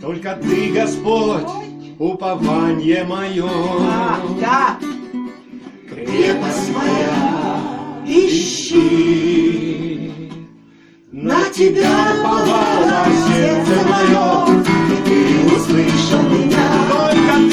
Только Ты, Господь, упование мое. А, да. Крепость моя, ищи. На Тебя уповало сердце мое, и Ты услышал меня. Только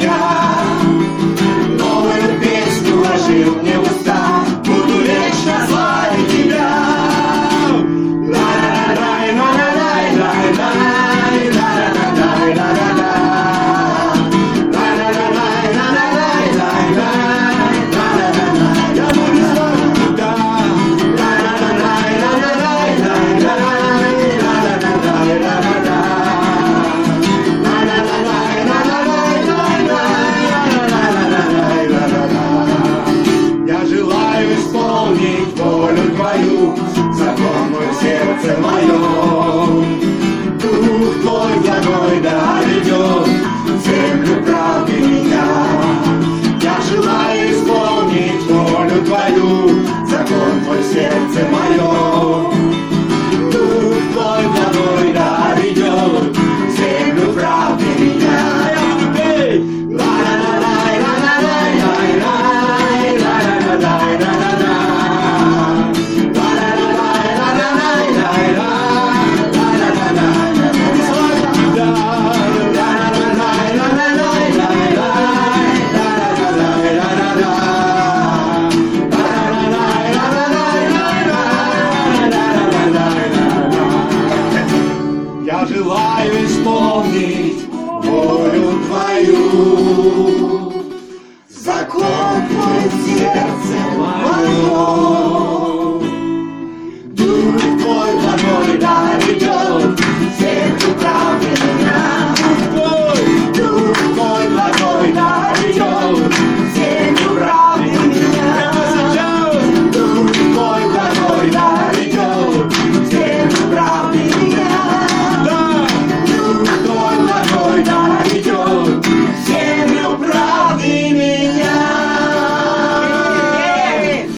Yeah.